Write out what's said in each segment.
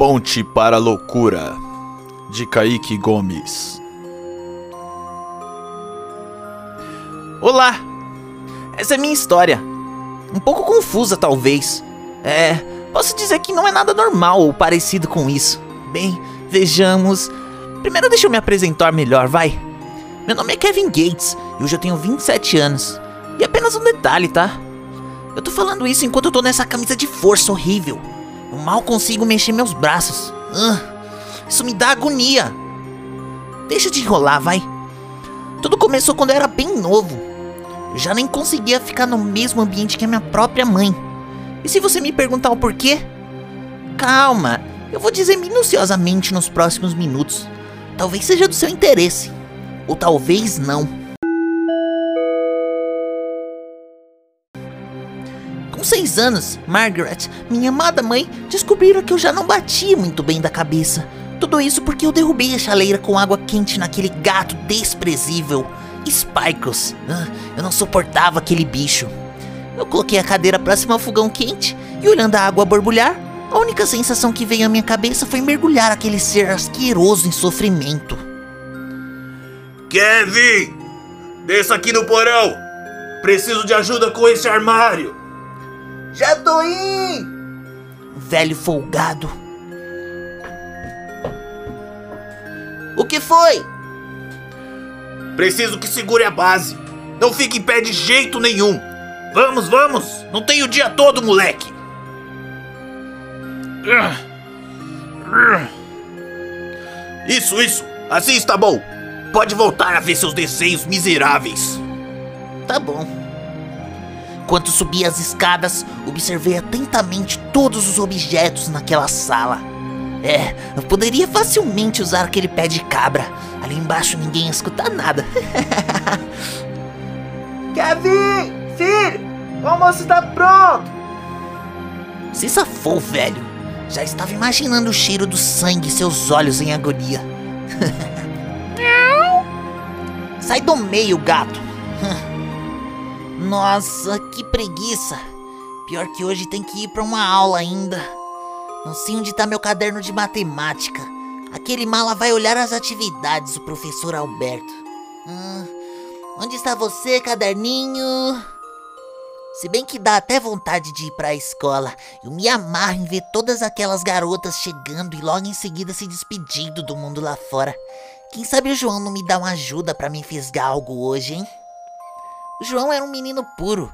Ponte para a Loucura, de Kaique Gomes. Olá! Essa é minha história. Um pouco confusa, talvez. É, posso dizer que não é nada normal ou parecido com isso. Bem, vejamos. Primeiro deixa eu me apresentar melhor, vai. Meu nome é Kevin Gates e hoje eu tenho 27 anos. E apenas um detalhe, tá? Eu tô falando isso enquanto eu tô nessa camisa de força horrível. Eu mal consigo mexer meus braços. Ah, isso me dá agonia. Deixa de enrolar, vai. Tudo começou quando eu era bem novo. Eu já nem conseguia ficar no mesmo ambiente que a minha própria mãe. E se você me perguntar o porquê? Calma, eu vou dizer minuciosamente nos próximos minutos. Talvez seja do seu interesse, ou talvez não. Com seis anos, Margaret, minha amada mãe, descobriram que eu já não batia muito bem da cabeça. Tudo isso porque eu derrubei a chaleira com água quente naquele gato desprezível, Sparkles. Ah, eu não suportava aquele bicho. Eu coloquei a cadeira próxima ao fogão quente e olhando a água borbulhar, a única sensação que veio à minha cabeça foi mergulhar aquele ser asqueroso em sofrimento. Kevin! Desça aqui no porão! Preciso de ajuda com esse armário! Já tô indo! Velho folgado. O que foi? Preciso que segure a base. Não fique em pé de jeito nenhum. Vamos, vamos! Não tem o dia todo, moleque! Isso, isso! Assim está bom! Pode voltar a ver seus desenhos miseráveis. Tá bom. Enquanto subia as escadas, observei atentamente todos os objetos naquela sala. É, eu poderia facilmente usar aquele pé de cabra. Ali embaixo ninguém ia escutar nada. Kevin! Filho! O almoço está pronto! Se safou, velho. Já estava imaginando o cheiro do sangue e seus olhos em agonia. Sai do meio, gato. Nossa, que preguiça. Pior que hoje tem que ir para uma aula ainda. Não sei onde tá meu caderno de matemática. Aquele mala vai olhar as atividades, o professor Alberto. Hum, onde está você, caderninho? Se bem que dá até vontade de ir pra escola. Eu me amarro em ver todas aquelas garotas chegando e logo em seguida se despedindo do mundo lá fora. Quem sabe o João não me dá uma ajuda para me fisgar algo hoje, hein? João era um menino puro,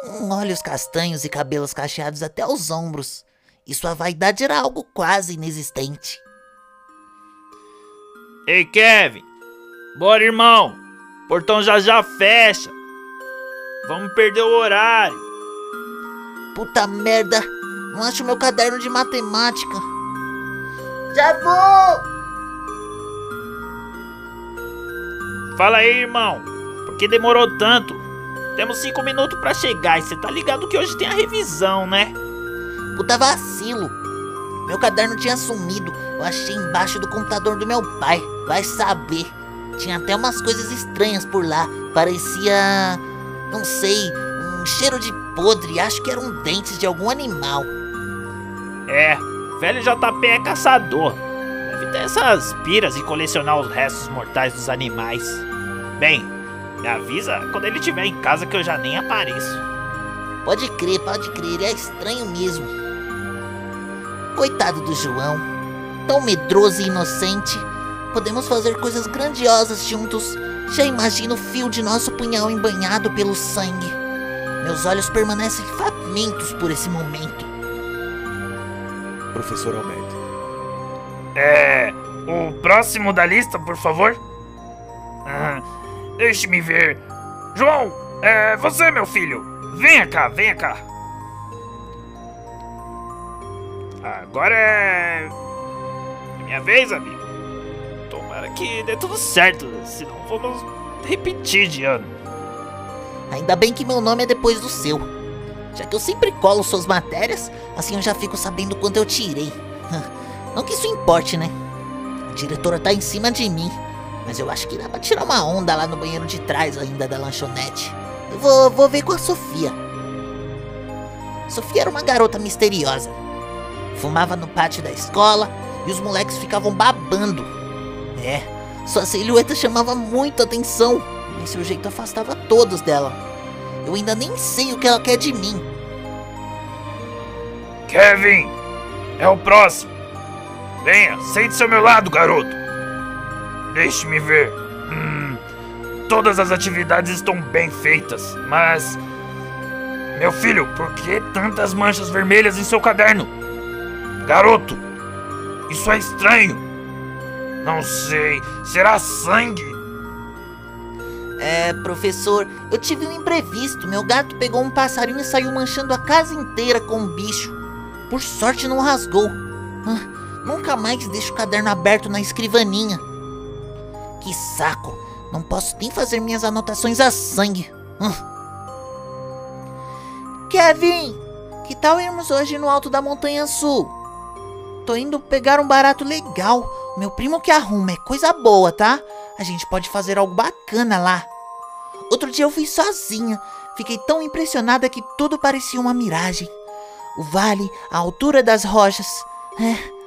com olhos castanhos e cabelos cacheados até os ombros. E sua vaidade era algo quase inexistente. Ei, Kevin! Bora, irmão! Portão já já fecha! Vamos perder o horário! Puta merda! Não acho meu caderno de matemática. Já vou! Fala aí, irmão! Que demorou tanto? Temos cinco minutos para chegar e você tá ligado que hoje tem a revisão, né? Puta vacilo. Meu caderno tinha sumido. Eu achei embaixo do computador do meu pai. Vai saber. Tinha até umas coisas estranhas por lá. Parecia. Não sei. Um cheiro de podre. Acho que eram dentes de algum animal. É, velho JP é caçador. Deve ter essas piras em colecionar os restos mortais dos animais. Bem, me avisa quando ele estiver em casa que eu já nem apareço. Pode crer, pode crer, ele é estranho mesmo. Coitado do João, tão medroso e inocente. Podemos fazer coisas grandiosas juntos. Já imagino o fio de nosso punhal embanhado pelo sangue. Meus olhos permanecem famintos por esse momento. Professor Alberto. É. O próximo da lista, por favor? Deixe-me ver. João, é você, meu filho. Venha cá, venha cá. Agora é. Minha vez, amigo. Tomara que dê tudo certo, senão vamos repetir de ano. Ainda bem que meu nome é depois do seu. Já que eu sempre colo suas matérias, assim eu já fico sabendo quanto eu tirei. Não que isso importe, né? A diretora tá em cima de mim. Mas eu acho que dá pra tirar uma onda lá no banheiro de trás ainda da lanchonete. Eu vou, vou ver com a Sofia. Sofia era uma garota misteriosa. fumava no pátio da escola e os moleques ficavam babando. É, sua silhueta chamava muito atenção, mas seu jeito afastava todos dela. Eu ainda nem sei o que ela quer de mim. Kevin, é o próximo. Venha, sente-se ao meu lado, garoto. Deixe-me ver. Hum, todas as atividades estão bem feitas, mas. Meu filho, por que tantas manchas vermelhas em seu caderno? Garoto, isso é estranho. Não sei, será sangue? É, professor, eu tive um imprevisto. Meu gato pegou um passarinho e saiu manchando a casa inteira com um bicho. Por sorte não rasgou. Ah, nunca mais deixo o caderno aberto na escrivaninha. Que saco! Não posso nem fazer minhas anotações a sangue. Ah. Kevin, que tal irmos hoje no alto da Montanha Sul? Tô indo pegar um barato legal. Meu primo que arruma, é coisa boa, tá? A gente pode fazer algo bacana lá. Outro dia eu fui sozinha. Fiquei tão impressionada que tudo parecia uma miragem. O vale, a altura das rochas. É.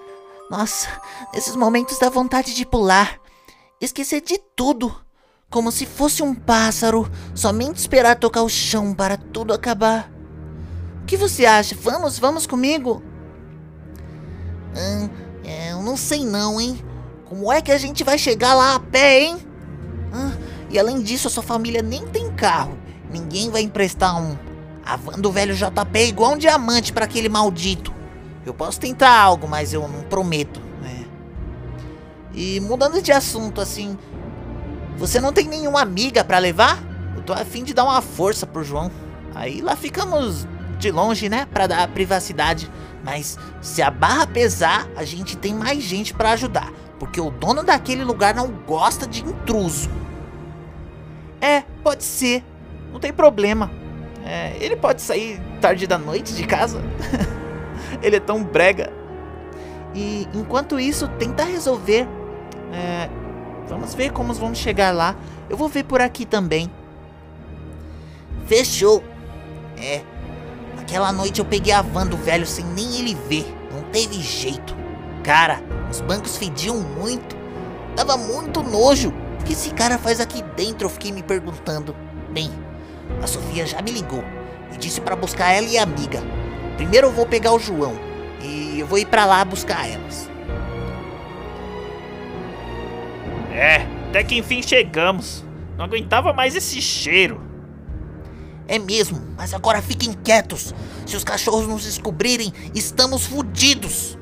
Nossa, nesses momentos dá vontade de pular. Esquecer de tudo. Como se fosse um pássaro, somente esperar tocar o chão para tudo acabar. O que você acha? Vamos, vamos comigo? Hum, é, eu não sei não, hein? Como é que a gente vai chegar lá a pé, hein? Hum, e além disso, a sua família nem tem carro. Ninguém vai emprestar um. A van do velho JP é igual um diamante para aquele maldito. Eu posso tentar algo, mas eu não prometo. E mudando de assunto, assim. Você não tem nenhuma amiga para levar? Eu tô afim de dar uma força pro João. Aí lá ficamos de longe, né? Pra dar privacidade. Mas se a barra pesar, a gente tem mais gente para ajudar. Porque o dono daquele lugar não gosta de intruso. É, pode ser. Não tem problema. É, ele pode sair tarde da noite de casa. ele é tão brega. E enquanto isso, tenta resolver. É, vamos ver como vamos chegar lá. Eu vou ver por aqui também. Fechou. É. Aquela noite eu peguei a van do velho sem nem ele ver. Não teve jeito. Cara, os bancos fediam muito. Dava muito nojo. O que esse cara faz aqui dentro? Eu fiquei me perguntando. Bem, a Sofia já me ligou e disse para buscar ela e a amiga. Primeiro eu vou pegar o João e eu vou ir para lá buscar elas. É, até que enfim chegamos. Não aguentava mais esse cheiro. É mesmo, mas agora fiquem quietos. Se os cachorros nos descobrirem, estamos fodidos.